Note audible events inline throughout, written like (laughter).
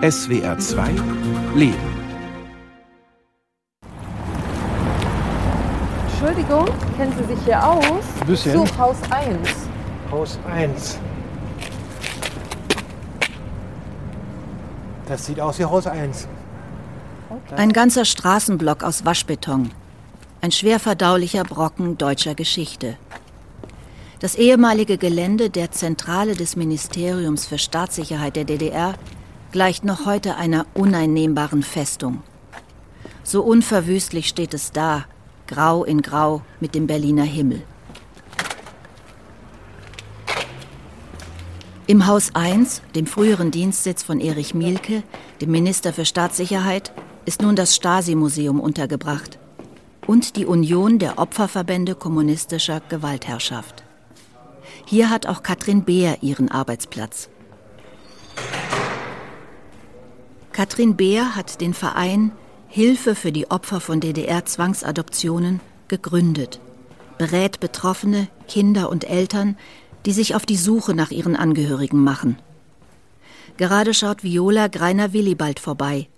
SWR 2 Leben. Entschuldigung, kennen Sie sich hier aus? Ein bisschen. So, Haus 1. Haus 1. Das sieht aus wie Haus 1. Ein ganzer Straßenblock aus Waschbeton. Ein schwer verdaulicher Brocken deutscher Geschichte. Das ehemalige Gelände der Zentrale des Ministeriums für Staatssicherheit der DDR gleicht noch heute einer uneinnehmbaren Festung. So unverwüstlich steht es da, grau in grau mit dem Berliner Himmel. Im Haus 1, dem früheren Dienstsitz von Erich Mielke, dem Minister für Staatssicherheit, ist nun das Stasi-Museum untergebracht und die Union der Opferverbände kommunistischer Gewaltherrschaft. Hier hat auch Katrin Beer ihren Arbeitsplatz. Katrin Beer hat den Verein Hilfe für die Opfer von DDR-Zwangsadoptionen gegründet, berät Betroffene, Kinder und Eltern, die sich auf die Suche nach ihren Angehörigen machen. Gerade schaut Viola Greiner-Willibald vorbei.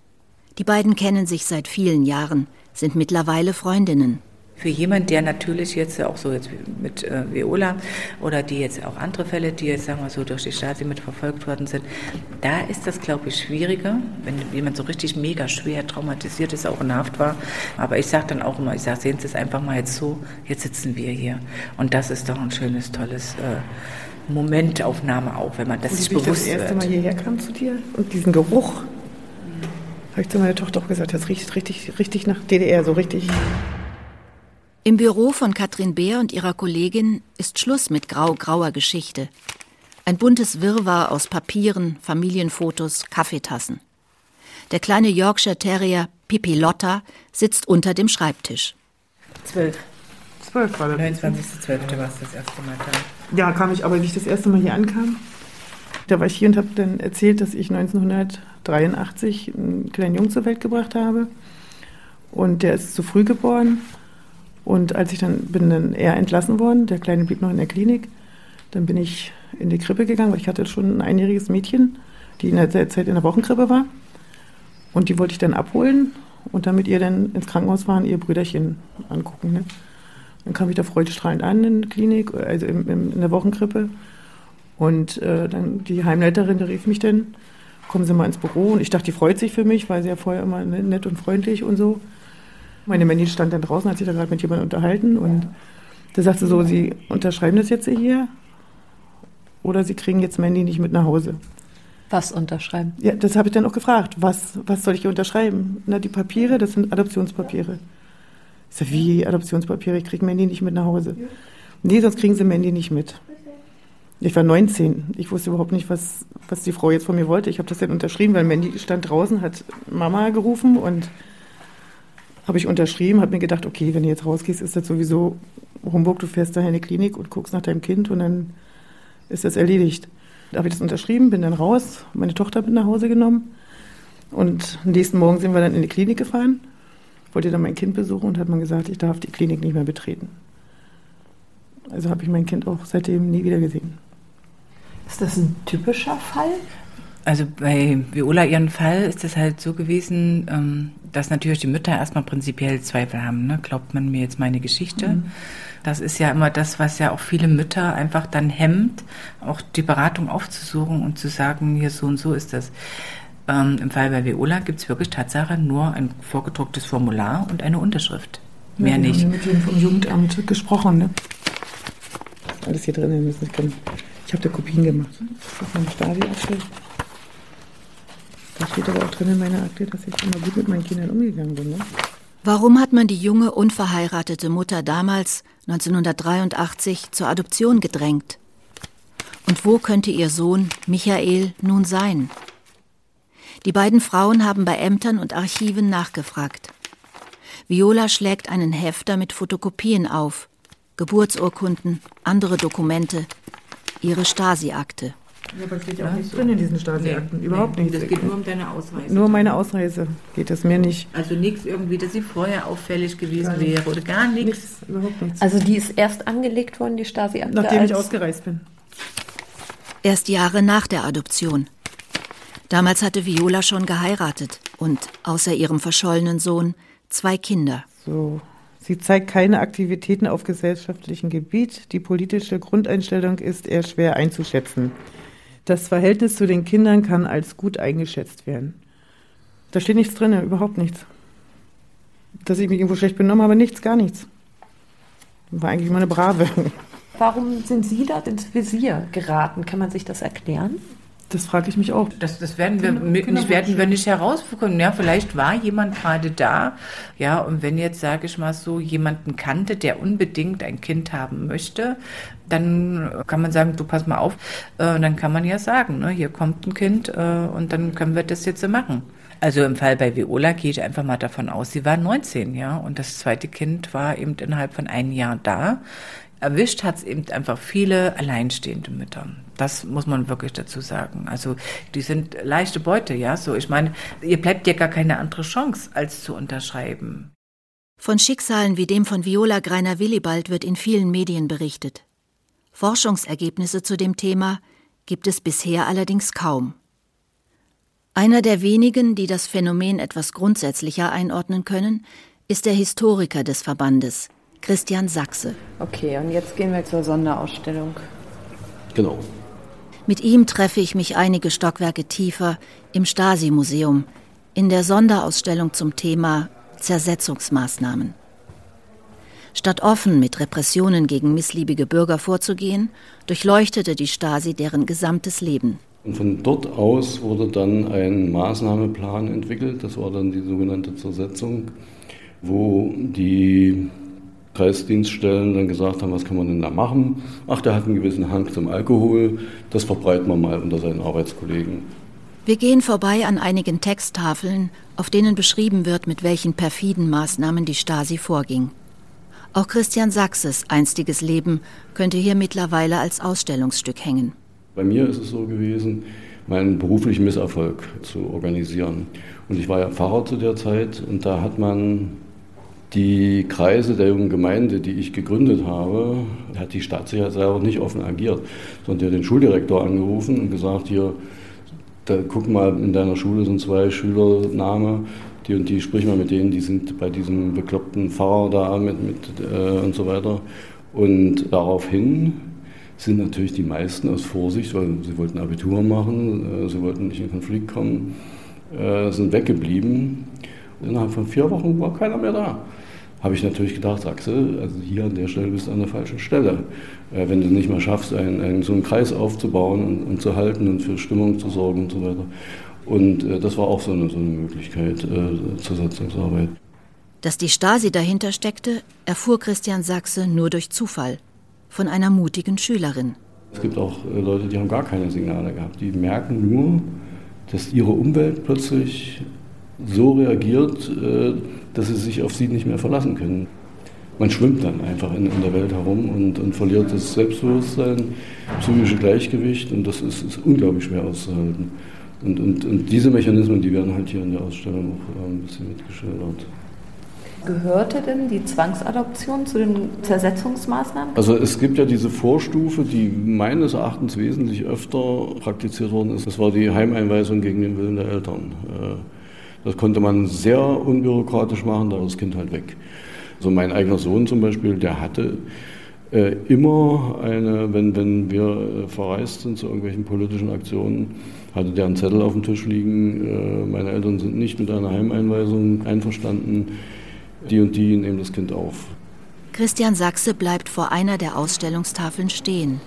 Die beiden kennen sich seit vielen Jahren, sind mittlerweile Freundinnen für jemanden, der natürlich jetzt auch so jetzt mit äh, Viola oder die jetzt auch andere Fälle, die jetzt sagen wir so durch die Stasi mit verfolgt worden sind, da ist das glaube ich schwieriger, wenn jemand so richtig mega schwer traumatisiert ist, auch in Haft war. Aber ich sage dann auch immer, ich sage, sehen Sie es einfach mal jetzt so, jetzt sitzen wir hier und das ist doch ein schönes, tolles äh, Momentaufnahme auch, wenn man das sich bewusst wird. Als ich das erste Mal hierher kam zu dir und diesen Geruch, habe ich zu meiner Tochter auch gesagt, das riecht richtig, richtig nach DDR, so richtig. Im Büro von Katrin Beer und ihrer Kollegin ist Schluss mit grau-grauer Geschichte. Ein buntes Wirrwarr aus Papieren, Familienfotos, Kaffeetassen. Der kleine Yorkshire Terrier Pipi Lotta sitzt unter dem Schreibtisch. Zwölf. Zwölf war das. 29.12. war es das erste Mal da. Ja, kam ich aber, wie ich das erste Mal hier ankam. Da war ich hier und habe dann erzählt, dass ich 1983 einen kleinen Jungen zur Welt gebracht habe. Und der ist zu früh geboren. Und als ich dann bin dann eher entlassen worden, der Kleine blieb noch in der Klinik, dann bin ich in die Krippe gegangen, weil ich hatte schon ein einjähriges Mädchen, die in der Zeit in der Wochenkrippe war. Und die wollte ich dann abholen und dann mit ihr dann ins Krankenhaus fahren, ihr Brüderchen angucken. Ne? Dann kam ich da freudestrahlend an in der Klinik, also im, im, in der Wochenkrippe. Und äh, dann die Heimleiterin, die rief mich dann, kommen Sie mal ins Büro. Und ich dachte, die freut sich für mich, weil sie ja vorher immer nett und freundlich und so. Meine Mandy stand dann draußen, hat sich da gerade mit jemandem unterhalten und da sagte so, Sie unterschreiben das jetzt hier oder Sie kriegen jetzt Mandy nicht mit nach Hause. Was unterschreiben? Ja, das habe ich dann auch gefragt. Was, was soll ich hier unterschreiben? Na, die Papiere, das sind Adoptionspapiere. Ich sage, wie Adoptionspapiere? Ich kriege Mandy nicht mit nach Hause. Nee, sonst kriegen Sie Mandy nicht mit. Ich war 19. Ich wusste überhaupt nicht, was, was die Frau jetzt von mir wollte. Ich habe das dann unterschrieben, weil Mandy stand draußen, hat Mama gerufen und habe ich unterschrieben, habe mir gedacht, okay, wenn du jetzt rausgehst, ist das sowieso Humbug, du fährst daher in die Klinik und guckst nach deinem Kind und dann ist das erledigt. Da habe ich das unterschrieben, bin dann raus, meine Tochter mit nach Hause genommen und am nächsten Morgen sind wir dann in die Klinik gefahren, wollte dann mein Kind besuchen und hat man gesagt, ich darf die Klinik nicht mehr betreten. Also habe ich mein Kind auch seitdem nie wieder gesehen. Ist das ein typischer Fall? Also bei Viola ihren Fall ist es halt so gewesen, ähm, dass natürlich die Mütter erstmal prinzipiell Zweifel haben. Ne? Glaubt man mir jetzt meine Geschichte? Mhm. Das ist ja immer das, was ja auch viele Mütter einfach dann hemmt, auch die Beratung aufzusuchen und zu sagen, hier so und so ist das. Ähm, Im Fall bei Viola gibt es wirklich Tatsache nur ein vorgedrucktes Formular und eine Unterschrift. Mehr ja, wir nicht. Haben mit dem vom Jugendamt gesprochen. Ne? Alles hier drin. Ich habe da Kopien gemacht. Das ist mein Stasi-Abschluss. Da steht aber auch drin in meiner Akte, dass ich immer gut mit meinen Kindern umgegangen bin. Ne? Warum hat man die junge, unverheiratete Mutter damals, 1983, zur Adoption gedrängt? Und wo könnte ihr Sohn Michael nun sein? Die beiden Frauen haben bei Ämtern und Archiven nachgefragt. Viola schlägt einen Hefter mit Fotokopien auf, Geburtsurkunden, andere Dokumente, ihre Stasi-Akte. Ja, aber es steht ja auch nichts drin in diesen Stasi-Akten. Nee, Überhaupt nee, nichts. Das geht nur um deine Ausreise. Nur meine Ausreise geht es mir nicht. Also nichts irgendwie, dass sie vorher auffällig gewesen wäre oder gar nichts. nichts. Überhaupt nichts. Also die ist erst angelegt worden, die Stasi-Akte? Nachdem ich ausgereist bin. Erst Jahre nach der Adoption. Damals hatte Viola schon geheiratet und außer ihrem verschollenen Sohn zwei Kinder. So, sie zeigt keine Aktivitäten auf gesellschaftlichem Gebiet. Die politische Grundeinstellung ist eher schwer einzuschätzen. Das Verhältnis zu den Kindern kann als gut eingeschätzt werden. Da steht nichts drin, überhaupt nichts. Dass ich mich irgendwo schlecht benommen habe, nichts, gar nichts. War eigentlich immer eine Brave. Warum sind Sie da ins Visier geraten? Kann man sich das erklären? Das frage ich mich auch. Das, das werden wir mit, nicht, werden wir nicht herausbekommen. Ja, vielleicht war jemand gerade da. Ja, und wenn jetzt, sage ich mal so, jemanden kannte, der unbedingt ein Kind haben möchte, dann kann man sagen, du pass mal auf. Äh, dann kann man ja sagen, ne, hier kommt ein Kind äh, und dann können wir das jetzt so machen. Also im Fall bei Viola gehe ich einfach mal davon aus, sie war 19, ja, und das zweite Kind war eben innerhalb von einem Jahr da. Erwischt hat es eben einfach viele alleinstehende Mütter. Das muss man wirklich dazu sagen. Also die sind leichte Beute, ja. So, ich meine, ihr bleibt ja gar keine andere Chance, als zu unterschreiben. Von Schicksalen wie dem von Viola Greiner Willibald wird in vielen Medien berichtet. Forschungsergebnisse zu dem Thema gibt es bisher allerdings kaum. Einer der wenigen, die das Phänomen etwas grundsätzlicher einordnen können, ist der Historiker des Verbandes, Christian Sachse. Okay, und jetzt gehen wir zur Sonderausstellung. Genau. Mit ihm treffe ich mich einige Stockwerke tiefer im Stasi-Museum in der Sonderausstellung zum Thema Zersetzungsmaßnahmen. Statt offen mit Repressionen gegen missliebige Bürger vorzugehen, durchleuchtete die Stasi deren gesamtes Leben. Und von dort aus wurde dann ein Maßnahmeplan entwickelt, das war dann die sogenannte Zersetzung, wo die Kreisdienststellen dann gesagt haben, was kann man denn da machen? Ach, der hat einen gewissen Hang zum Alkohol, das verbreiten wir mal unter seinen Arbeitskollegen. Wir gehen vorbei an einigen Texttafeln, auf denen beschrieben wird, mit welchen perfiden Maßnahmen die Stasi vorging. Auch Christian Sachses einstiges Leben könnte hier mittlerweile als Ausstellungsstück hängen. Bei mir ist es so gewesen, meinen beruflichen Misserfolg zu organisieren. Und ich war ja Pfarrer zu der Zeit und da hat man die Kreise der jungen Gemeinde, die ich gegründet habe, hat die Staatssicherheit selber nicht offen agiert, sondern die hat den Schuldirektor angerufen und gesagt, hier, da, guck mal, in deiner Schule sind zwei Schülername, die und die, sprich mal mit denen, die sind bei diesem bekloppten Pfarrer da mit, mit äh, und so weiter. Und daraufhin sind natürlich die meisten aus Vorsicht, weil sie wollten Abitur machen, äh, sie wollten nicht in Konflikt kommen, äh, sind weggeblieben. Innerhalb von vier Wochen war keiner mehr da. Habe ich natürlich gedacht, Axel, also hier an der Stelle bist du an der falschen Stelle. Äh, wenn du nicht mal schaffst, einen, einen, so einen Kreis aufzubauen und, und, zu halten und für Stimmung zu sorgen und so weiter. Und äh, das war auch so eine, so eine Möglichkeit äh, zur Satzungsarbeit. Dass die Stasi dahinter steckte, erfuhr Christian Sachse nur durch Zufall von einer mutigen Schülerin. Es gibt auch äh, Leute, die haben gar keine Signale gehabt. Die merken nur, dass ihre Umwelt plötzlich so reagiert, äh, dass sie sich auf sie nicht mehr verlassen können. Man schwimmt dann einfach in, in der Welt herum und, und, verliert das Selbstbewusstsein, psychische Gleichgewicht und das ist, ist unglaublich schwer auszuhalten. Und, und, und, diese Mechanismen, die werden halt hier in der Ausstellung auch äh, ein bisschen mitgeschildert. Gehörte denn die Zwangsadoption zu den Zersetzungsmaßnahmen? Also es gibt ja diese Vorstufe, die meines Erachtens wesentlich öfter praktiziert worden ist. Das war die Heimeinweisung gegen den Willen der Eltern. Äh, das konnte man sehr unbürokratisch machen, da war das Kind halt weg. Also mein eigener Sohn zum Beispiel, der hatte äh, immer eine, wenn, wenn wir äh, verreist sind zu irgendwelchen politischen Aktionen, hatte der einen Zettel auf dem Tisch liegen, meine Eltern sind nicht mit einer Heimeinweisung einverstanden die und die nehmen das Kind auf. Christian Sachse bleibt vor einer der Ausstellungstafeln stehen.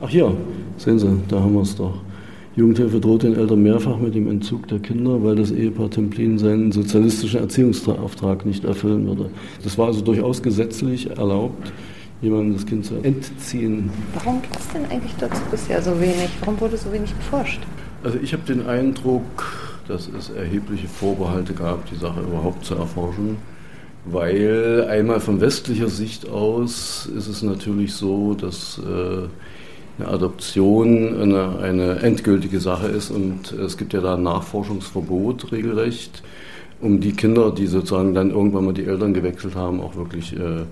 Ach ja, sehen Sie, da haben wir es doch. Jugendhilfe droht den Eltern mehrfach mit dem Entzug der Kinder, weil das Ehepaar Templin seinen sozialistischen Erziehungsauftrag nicht erfüllen würde. Das war also durchaus gesetzlich erlaubt, jemandem das Kind zu entziehen. Warum gibt es denn eigentlich dazu bisher so wenig? Warum wurde so wenig geforscht? Also ich habe den Eindruck, dass es erhebliche Vorbehalte gab, die Sache überhaupt zu erforschen. Weil einmal von westlicher Sicht aus ist es natürlich so, dass äh, eine Adoption eine, eine endgültige Sache ist und es gibt ja da ein Nachforschungsverbot regelrecht, um die Kinder, die sozusagen dann irgendwann mal die Eltern gewechselt haben, auch wirklich äh,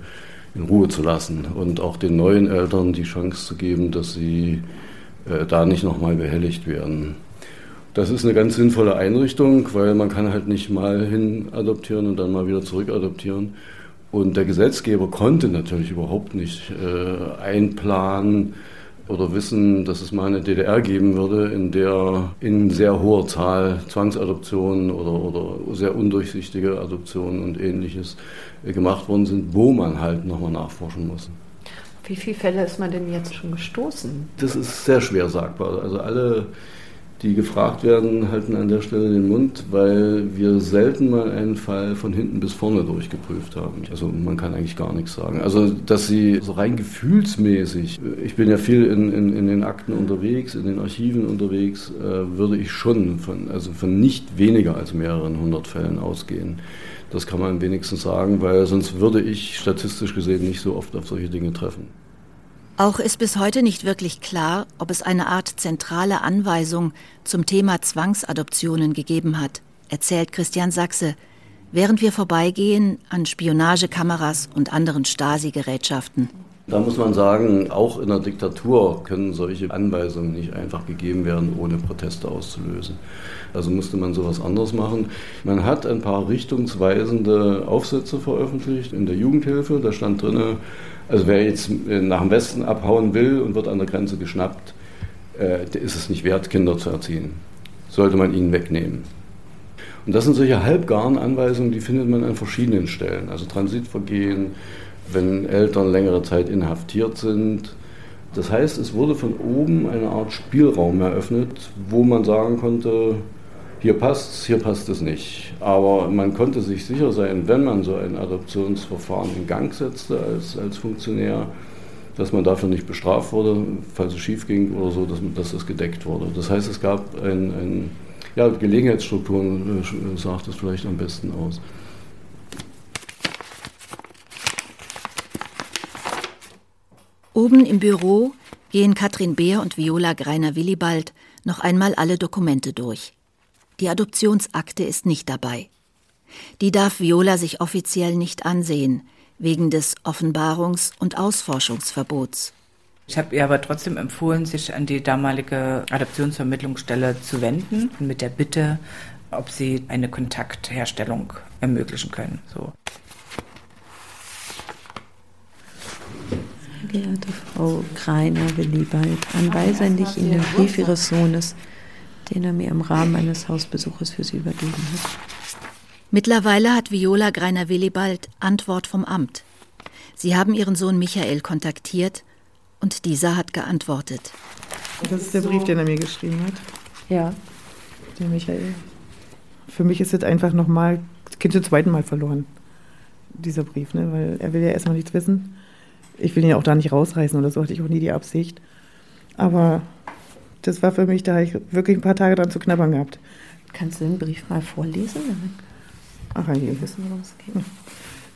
in Ruhe zu lassen und auch den neuen Eltern die Chance zu geben, dass sie äh, da nicht nochmal behelligt werden. Das ist eine ganz sinnvolle Einrichtung, weil man kann halt nicht mal hin adoptieren und dann mal wieder zurück adoptieren. Und der Gesetzgeber konnte natürlich überhaupt nicht äh, einplanen oder wissen, dass es mal eine DDR geben würde, in der in sehr hoher Zahl Zwangsadoptionen oder, oder sehr undurchsichtige Adoptionen und ähnliches äh, gemacht worden sind, wo man halt nochmal nachforschen muss. Wie viele Fälle ist man denn jetzt schon gestoßen? Das ist sehr schwer sagbar. Also alle die gefragt werden, halten an der Stelle den Mund, weil wir selten mal einen Fall von hinten bis vorne durchgeprüft haben. Also man kann eigentlich gar nichts sagen. Also dass sie so rein gefühlsmäßig, ich bin ja viel in, in, in den Akten unterwegs, in den Archiven unterwegs, äh, würde ich schon von, also von nicht weniger als mehreren hundert Fällen ausgehen. Das kann man wenigstens sagen, weil sonst würde ich statistisch gesehen nicht so oft auf solche Dinge treffen. Auch ist bis heute nicht wirklich klar, ob es eine Art zentrale Anweisung zum Thema Zwangsadoptionen gegeben hat, erzählt Christian Sachse, während wir vorbeigehen an Spionagekameras und anderen Stasi-Gerätschaften. Da muss man sagen, auch in der Diktatur können solche Anweisungen nicht einfach gegeben werden, ohne Proteste auszulösen. Also musste man sowas anderes machen. Man hat ein paar richtungsweisende Aufsätze veröffentlicht in der Jugendhilfe. Da stand drin, also wer jetzt äh, nach dem Westen abhauen will und wird an der Grenze geschnappt, äh, der ist es nicht wert, Kinder zu erziehen. Sollte man ihnen wegnehmen. Und das sind solche halbgaren Anweisungen, die findet man an verschiedenen Stellen. Also Transitvergehen, wenn Eltern längere Zeit inhaftiert sind. Das heißt, es wurde von oben eine Art Spielraum eröffnet, wo man sagen konnte, hier passt es, hier passt es nicht. Aber man konnte sich sicher sein, wenn man so ein Adoptionsverfahren in Gang setzte als, als Funktionär, dass man dafür nicht bestraft wurde, falls es schief ging oder so, dass, dass das gedeckt wurde. Das heißt, es gab ein, ein ja, Gelegenheitsstrukturen, äh, sagt es vielleicht am besten aus. Oben im Büro gehen Katrin Beer und Viola Greiner-Willibald noch einmal alle Dokumente durch. Die Adoptionsakte ist nicht dabei. Die darf Viola sich offiziell nicht ansehen, wegen des Offenbarungs- und Ausforschungsverbots. Ich habe ihr aber trotzdem empfohlen, sich an die damalige Adoptionsvermittlungsstelle zu wenden, mit der Bitte, ob sie eine Kontaktherstellung ermöglichen können. So. Sehr geehrte Frau Greiner-Willibald, anweisend ich Ihnen den Brief Ihres Sohnes den er mir im Rahmen eines Hausbesuches für sie übergeben hat. Mittlerweile hat Viola Greiner-Willibald Antwort vom Amt. Sie haben ihren Sohn Michael kontaktiert und dieser hat geantwortet. Das ist der Brief, den er mir geschrieben hat. Ja. Der Michael. Für mich ist es einfach nochmal, das Kind zum zweiten Mal verloren, dieser Brief, ne? weil er will ja erstmal nichts wissen. Ich will ihn ja auch da nicht rausreißen oder so, hatte ich auch nie die Absicht. Aber das war für mich, da habe ich wirklich ein paar Tage dran zu knabbern gehabt. Kannst du den Brief mal vorlesen? Ach, je. wissen, worum es geht.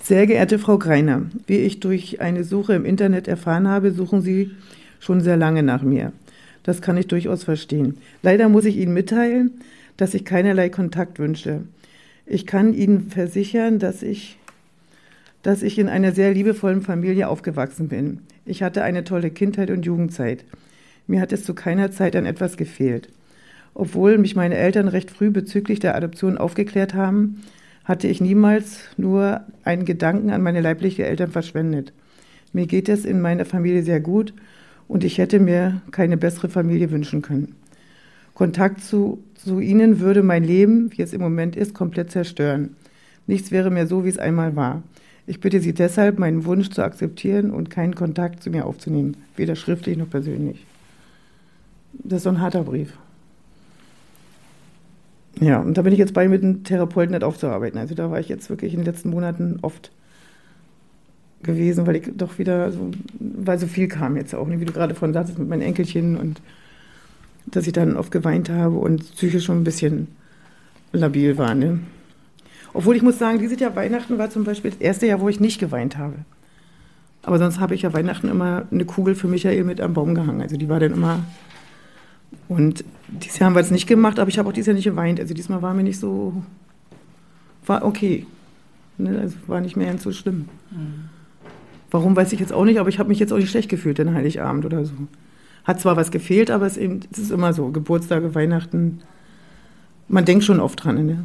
Sehr geehrte Frau Greiner, wie ich durch eine Suche im Internet erfahren habe, suchen Sie schon sehr lange nach mir. Das kann ich durchaus verstehen. Leider muss ich Ihnen mitteilen, dass ich keinerlei Kontakt wünsche. Ich kann Ihnen versichern, dass ich, dass ich in einer sehr liebevollen Familie aufgewachsen bin. Ich hatte eine tolle Kindheit und Jugendzeit. Mir hat es zu keiner Zeit an etwas gefehlt. Obwohl mich meine Eltern recht früh bezüglich der Adoption aufgeklärt haben, hatte ich niemals nur einen Gedanken an meine leiblichen Eltern verschwendet. Mir geht es in meiner Familie sehr gut und ich hätte mir keine bessere Familie wünschen können. Kontakt zu, zu ihnen würde mein Leben, wie es im Moment ist, komplett zerstören. Nichts wäre mehr so, wie es einmal war. Ich bitte Sie deshalb, meinen Wunsch zu akzeptieren und keinen Kontakt zu mir aufzunehmen, weder schriftlich noch persönlich. Das ist so ein harter Brief. Ja, und da bin ich jetzt bei, mit dem Therapeuten nicht aufzuarbeiten. Also da war ich jetzt wirklich in den letzten Monaten oft gewesen, weil ich doch wieder so, weil so viel kam jetzt auch, wie du gerade von sagtest, mit meinen Enkelchen und dass ich dann oft geweint habe und psychisch schon ein bisschen labil war. Ne? Obwohl ich muss sagen, dieses Jahr Weihnachten war zum Beispiel das erste Jahr, wo ich nicht geweint habe. Aber sonst habe ich ja Weihnachten immer eine Kugel für Michael mit am Baum gehangen. Also die war dann immer und dieses Jahr haben wir es nicht gemacht, aber ich habe auch dieses Jahr nicht geweint. Also diesmal war mir nicht so, war okay. Ne? Also war nicht mehr ganz so schlimm. Mhm. Warum weiß ich jetzt auch nicht, aber ich habe mich jetzt auch nicht schlecht gefühlt den Heiligabend oder so. Hat zwar was gefehlt, aber es, eben, es ist immer so. Geburtstage, Weihnachten, man denkt schon oft dran. Ne?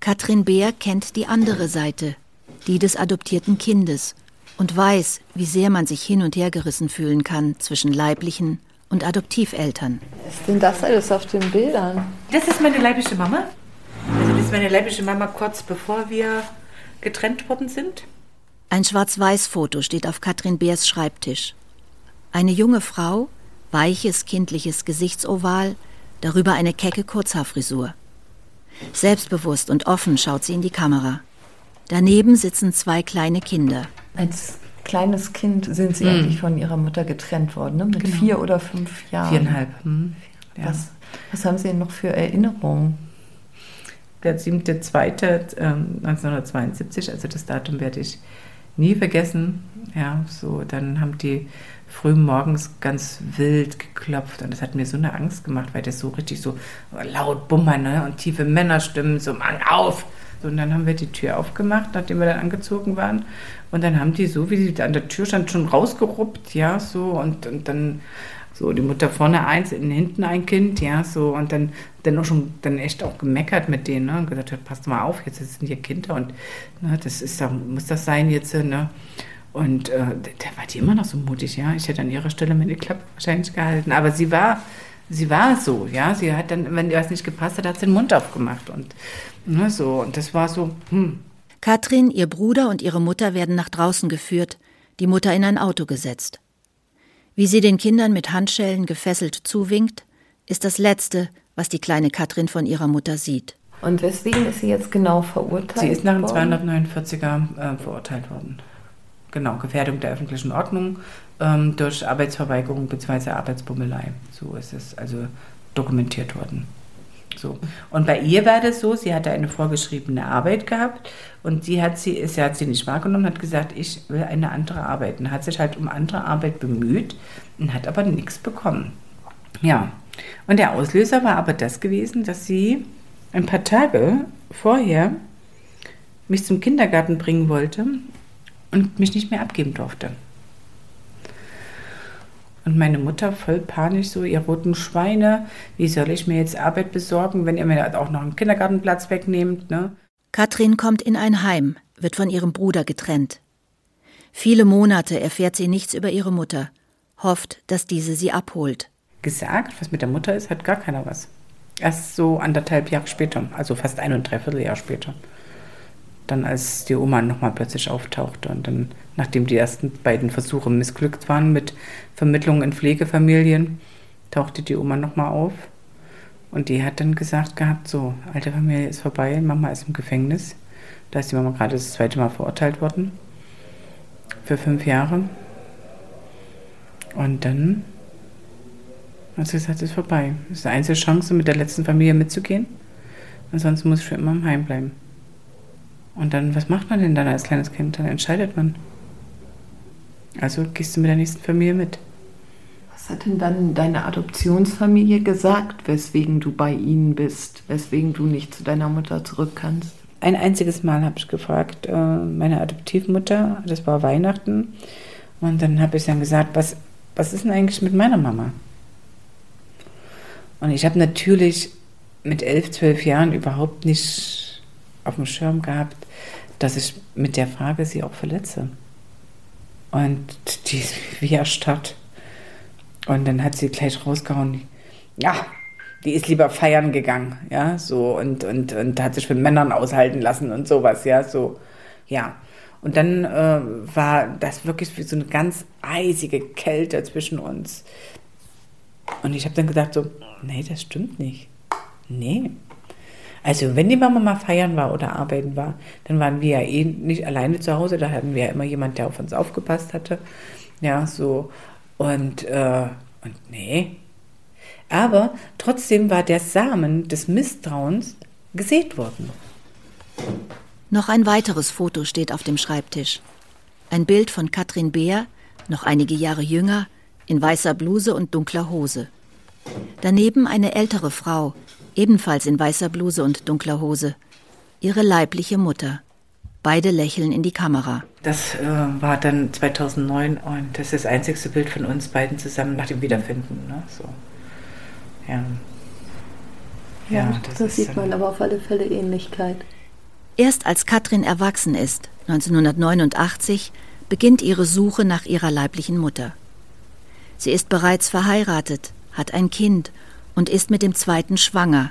Katrin Beer kennt die andere Seite, die des adoptierten Kindes, und weiß, wie sehr man sich hin und her gerissen fühlen kann zwischen leiblichen und Adoptiveltern. Was ist denn das alles auf den Bildern? Das ist meine leibliche Mama. Also das ist meine leibliche Mama kurz bevor wir getrennt worden sind. Ein Schwarz-Weiß-Foto steht auf Katrin Beers Schreibtisch. Eine junge Frau, weiches, kindliches Gesichtsoval, darüber eine kecke Kurzhaarfrisur. Selbstbewusst und offen schaut sie in die Kamera. Daneben sitzen zwei kleine Kinder. Als kleines Kind sind Sie mhm. eigentlich von Ihrer Mutter getrennt worden, ne? mit genau. vier oder fünf Jahren. Viereinhalb. Mhm. Ja. Was, was haben Sie denn noch für Erinnerungen? Der 7.2.1972, ähm, also das Datum werde ich nie vergessen. Ja, so, dann haben die früh morgens ganz wild geklopft und das hat mir so eine Angst gemacht, weil das so richtig so laut bummern ne? und tiefe Männerstimmen, so Mann auf. So, und dann haben wir die Tür aufgemacht, nachdem wir dann angezogen waren. Und dann haben die so, wie sie an der Tür stand, schon rausgeruppt, ja, so. Und, und dann so die Mutter vorne eins, hinten ein Kind, ja, so. Und dann, dann auch schon, dann echt auch gemeckert mit denen, ne? Und gesagt, passt mal auf, jetzt sind hier Kinder und ne, das ist, da muss das sein jetzt, ne? Und äh, da war die immer noch so mutig, ja. Ich hätte an ihrer Stelle meine Klappe wahrscheinlich gehalten. Aber sie war, sie war so, ja. Sie hat dann, wenn ihr was nicht gepasst hat, hat sie den Mund aufgemacht. Und ne, so, und das war so, hm. Katrin, ihr Bruder und ihre Mutter werden nach draußen geführt, die Mutter in ein Auto gesetzt. Wie sie den Kindern mit Handschellen gefesselt zuwinkt, ist das Letzte, was die kleine Katrin von ihrer Mutter sieht. Und weswegen ist sie jetzt genau verurteilt? Sie ist nach dem 249er äh, verurteilt worden genau, Gefährdung der öffentlichen Ordnung ähm, durch Arbeitsverweigerung bzw. Arbeitsbummelei. So ist es also dokumentiert worden. So. Und bei ihr war das so, sie hatte eine vorgeschriebene Arbeit gehabt und sie hat sie, sie hat sie nicht wahrgenommen, hat gesagt, ich will eine andere Arbeit. Und hat sich halt um andere Arbeit bemüht und hat aber nichts bekommen. Ja. Und der Auslöser war aber das gewesen, dass sie ein paar Tage vorher mich zum Kindergarten bringen wollte und mich nicht mehr abgeben durfte. Und meine Mutter voll panisch so, ihr roten Schweine, wie soll ich mir jetzt Arbeit besorgen, wenn ihr mir auch noch einen Kindergartenplatz wegnehmt, ne? Katrin kommt in ein Heim, wird von ihrem Bruder getrennt. Viele Monate erfährt sie nichts über ihre Mutter, hofft, dass diese sie abholt. Gesagt, was mit der Mutter ist, hat gar keiner was. Erst so anderthalb Jahre später, also fast ein und dreiviertel Jahr später dann als die Oma nochmal plötzlich auftauchte. Und dann, nachdem die ersten beiden Versuche missglückt waren mit Vermittlung in Pflegefamilien, tauchte die Oma nochmal auf. Und die hat dann gesagt gehabt, so, alte Familie ist vorbei, Mama ist im Gefängnis. Da ist die Mama gerade das zweite Mal verurteilt worden. Für fünf Jahre. Und dann hat sie gesagt, es ist vorbei. Das ist die einzige Chance, mit der letzten Familie mitzugehen. Ansonsten muss ich für immer im Heim bleiben. Und dann, was macht man denn dann als kleines Kind? Dann entscheidet man. Also gehst du mit der nächsten Familie mit. Was hat denn dann deine Adoptionsfamilie gesagt, weswegen du bei ihnen bist, weswegen du nicht zu deiner Mutter zurück kannst? Ein einziges Mal habe ich gefragt, äh, meine Adoptivmutter, das war Weihnachten, und dann habe ich dann gesagt, was, was ist denn eigentlich mit meiner Mama? Und ich habe natürlich mit elf, zwölf Jahren überhaupt nicht auf dem Schirm gehabt, dass ich mit der Frage sie auch verletze. Und die ist (laughs) wie erstarrt. Und dann hat sie gleich rausgehauen, ja, die ist lieber feiern gegangen, ja, so, und, und, und hat sich mit Männern aushalten lassen und sowas, ja, so, ja. Und dann äh, war das wirklich wie so eine ganz eisige Kälte zwischen uns. Und ich habe dann gedacht so, nee, das stimmt nicht. Nee, also wenn die Mama mal feiern war oder arbeiten war, dann waren wir ja eh nicht alleine zu Hause. Da hatten wir ja immer jemand, der auf uns aufgepasst hatte. Ja, so. Und, äh, und nee. Aber trotzdem war der Samen des Misstrauens gesät worden. Noch ein weiteres Foto steht auf dem Schreibtisch. Ein Bild von Katrin Beer, noch einige Jahre jünger, in weißer Bluse und dunkler Hose. Daneben eine ältere Frau, ebenfalls in weißer Bluse und dunkler Hose. Ihre leibliche Mutter. Beide lächeln in die Kamera. Das äh, war dann 2009 und das ist das einzigste Bild von uns beiden zusammen nach dem Wiederfinden. Ne? So. Ja. Ja, ja das, das sieht man aber auf alle Fälle Ähnlichkeit. Erst als Katrin erwachsen ist, 1989, beginnt ihre Suche nach ihrer leiblichen Mutter. Sie ist bereits verheiratet, hat ein Kind und ist mit dem zweiten schwanger.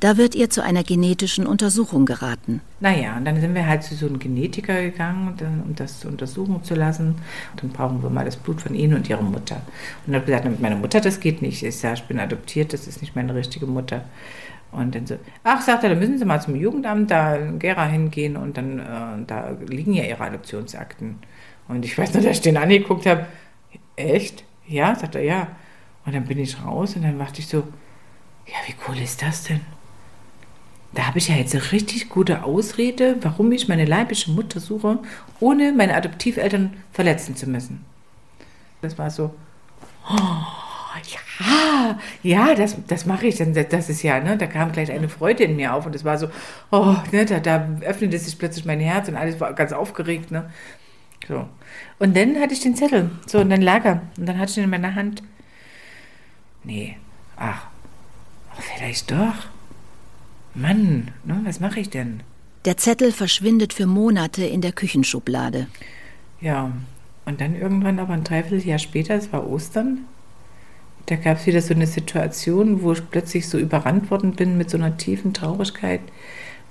Da wird ihr zu einer genetischen Untersuchung geraten. Naja, und dann sind wir halt zu so einem Genetiker gegangen, um das untersuchen zu lassen. Und dann brauchen wir mal das Blut von Ihnen und Ihrer Mutter. Und habe gesagt, mit meiner Mutter, das geht nicht. Ich sage, ich bin adoptiert, das ist nicht meine richtige Mutter. Und dann so, ach, sagt er, dann müssen Sie mal zum Jugendamt da in Gera hingehen und dann, äh, da liegen ja Ihre Adoptionsakten. Und ich weiß noch, dass ich den angeguckt habe, echt? Ja, sagt er, ja. Und dann bin ich raus und dann dachte ich so, ja, wie cool ist das denn? Da habe ich ja jetzt eine richtig gute Ausrede, warum ich meine leibliche Mutter suche, ohne meine Adoptiveltern verletzen zu müssen. Das war so, oh, ja, ja, das, das mache ich. Das ist ja, ne, da kam gleich eine Freude in mir auf und es war so, oh, ne, da, da öffnete sich plötzlich mein Herz und alles war ganz aufgeregt. Ne. So. Und dann hatte ich den Zettel, so, und dann lag er. Und dann hatte ich ihn in meiner Hand. Nee, ach, vielleicht doch. Mann, ne, was mache ich denn? Der Zettel verschwindet für Monate in der Küchenschublade. Ja, und dann irgendwann aber ein Dreivierteljahr später, es war Ostern, da gab es wieder so eine Situation, wo ich plötzlich so überrannt worden bin mit so einer tiefen Traurigkeit,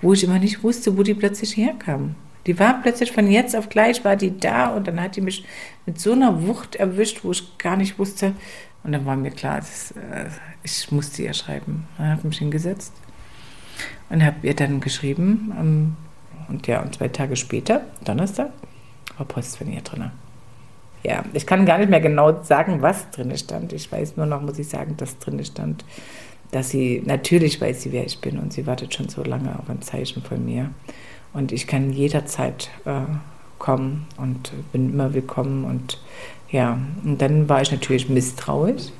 wo ich immer nicht wusste, wo die plötzlich herkam. Die war plötzlich von jetzt auf gleich, war die da und dann hat die mich mit so einer Wucht erwischt, wo ich gar nicht wusste. Und dann war mir klar, das, äh, ich musste ihr schreiben. Dann habe ich mich hingesetzt und habe ihr dann geschrieben. Um, und ja, und zwei Tage später, Donnerstag, war Post von ihr drin. Ja, ich kann gar nicht mehr genau sagen, was drin stand. Ich weiß nur noch, muss ich sagen, dass drin stand, dass sie, natürlich weiß sie, wer ich bin und sie wartet schon so lange auf ein Zeichen von mir. Und ich kann jederzeit äh, kommen und bin immer willkommen. Und ja, und dann war ich natürlich misstrauisch.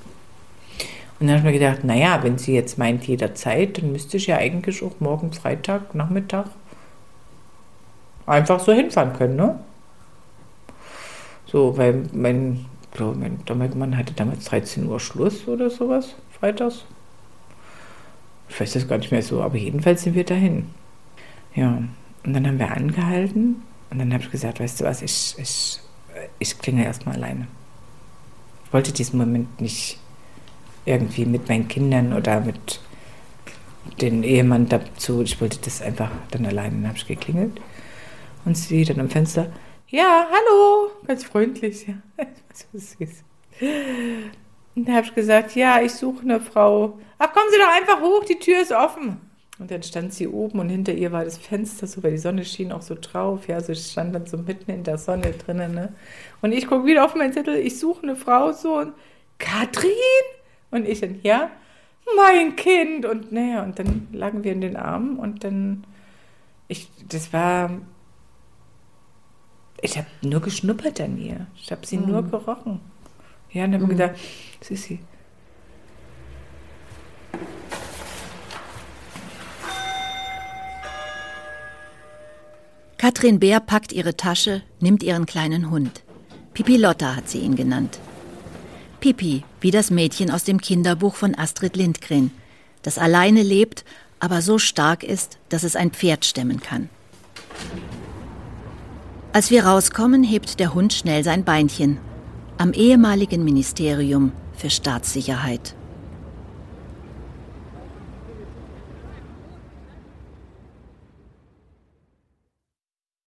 Und dann habe ich mir gedacht, naja, wenn sie jetzt meint jederzeit, dann müsste ich ja eigentlich auch morgen Freitag, Nachmittag einfach so hinfahren können, ne? So, weil mein, glaube, mein Mann hatte damals 13 Uhr Schluss oder sowas, freitags. Ich weiß das gar nicht mehr so, aber jedenfalls sind wir dahin. Ja, und dann haben wir angehalten und dann habe ich gesagt, weißt du was, ich, ich, ich klinge erstmal alleine. Ich wollte diesen Moment nicht irgendwie mit meinen Kindern oder mit dem Ehemann dazu. Ich wollte das einfach dann alleine. Dann habe ich geklingelt und sie dann am Fenster, ja, hallo, ganz freundlich, ja, (laughs) so süß. Und da habe ich gesagt, ja, ich suche eine Frau. Ach, kommen Sie doch einfach hoch, die Tür ist offen. Und dann stand sie oben und hinter ihr war das Fenster so, weil die Sonne schien auch so drauf. Ja, so ich stand dann so mitten in der Sonne drinnen. Ne? Und ich gucke wieder auf meinen Zettel, ich suche eine Frau so und Katrin? Und ich dann, ja, mein Kind. Und naja, und dann lagen wir in den Armen und dann, ich, das war, ich habe nur geschnuppert an ihr. Ich habe sie mhm. nur gerochen. Ja, und dann mhm. habe gedacht, Sissi, Katrin Bär packt ihre Tasche, nimmt ihren kleinen Hund. Pipi Lotta hat sie ihn genannt. Pipi, wie das Mädchen aus dem Kinderbuch von Astrid Lindgren, das alleine lebt, aber so stark ist, dass es ein Pferd stemmen kann. Als wir rauskommen, hebt der Hund schnell sein Beinchen. Am ehemaligen Ministerium für Staatssicherheit.